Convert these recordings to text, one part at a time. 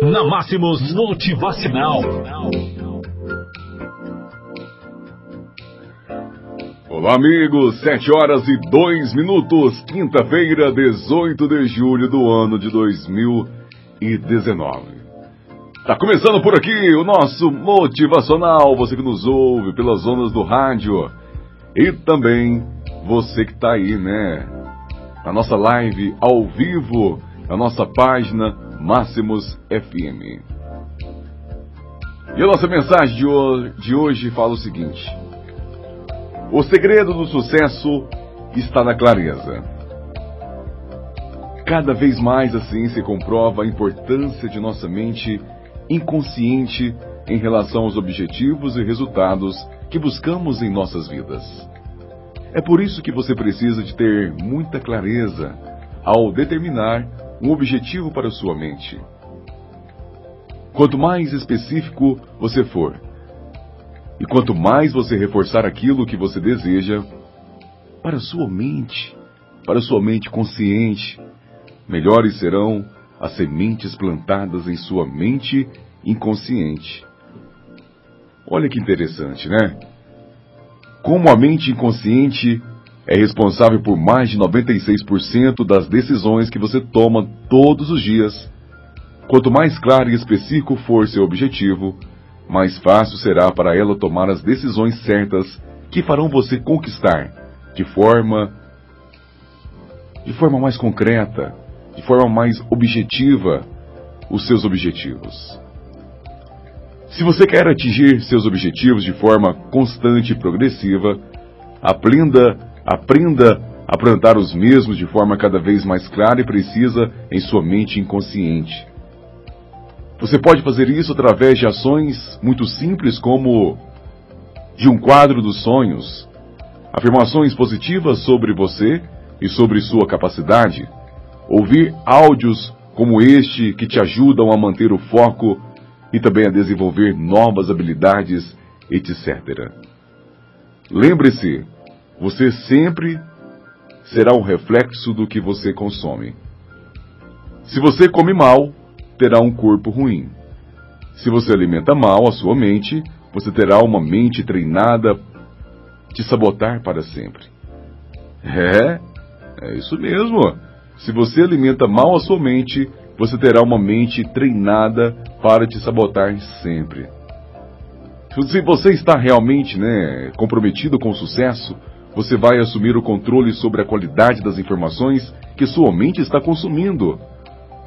Na Máximos Motivacional. Olá, amigos. 7 horas e 2 minutos. Quinta-feira, 18 de julho do ano de 2019. Tá começando por aqui o nosso motivacional. Você que nos ouve pelas ondas do rádio e também você que tá aí, né? Na nossa live ao vivo, na nossa página Máximos FM. E a nossa mensagem de de hoje fala o seguinte: O segredo do sucesso está na clareza. Cada vez mais a ciência comprova a importância de nossa mente inconsciente em relação aos objetivos e resultados que buscamos em nossas vidas. É por isso que você precisa de ter muita clareza ao determinar um objetivo para sua mente. Quanto mais específico você for, e quanto mais você reforçar aquilo que você deseja para sua mente, para sua mente consciente, melhores serão as sementes plantadas em sua mente inconsciente. Olha que interessante, né? Como a mente inconsciente é responsável por mais de 96% das decisões que você toma todos os dias, quanto mais claro e específico for seu objetivo, mais fácil será para ela tomar as decisões certas que farão você conquistar de forma de forma mais concreta, de forma mais objetiva os seus objetivos. Se você quer atingir seus objetivos de forma constante e progressiva, aprenda, aprenda a plantar os mesmos de forma cada vez mais clara e precisa em sua mente inconsciente. Você pode fazer isso através de ações muito simples como de um quadro dos sonhos, afirmações positivas sobre você e sobre sua capacidade, ouvir áudios como este que te ajudam a manter o foco e também a desenvolver novas habilidades, etc. Lembre-se, você sempre será um reflexo do que você consome. Se você come mal, terá um corpo ruim. Se você alimenta mal a sua mente, você terá uma mente treinada te sabotar para sempre. É, é isso mesmo. Se você alimenta mal a sua mente, você terá uma mente treinada para te sabotar sempre. Se você está realmente né, comprometido com o sucesso, você vai assumir o controle sobre a qualidade das informações que sua mente está consumindo.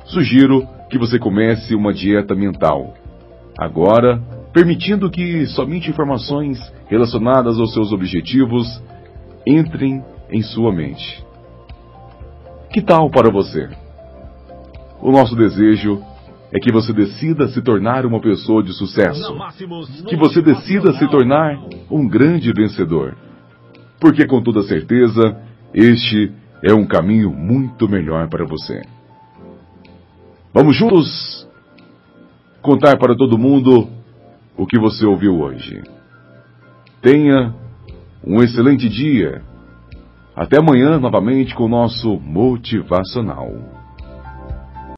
Sugiro que você comece uma dieta mental. Agora, permitindo que somente informações relacionadas aos seus objetivos entrem em sua mente. Que tal para você? O nosso desejo é que você decida se tornar uma pessoa de sucesso. Que você decida se tornar um grande vencedor. Porque com toda certeza, este é um caminho muito melhor para você. Vamos juntos contar para todo mundo o que você ouviu hoje. Tenha um excelente dia. Até amanhã novamente com o nosso motivacional.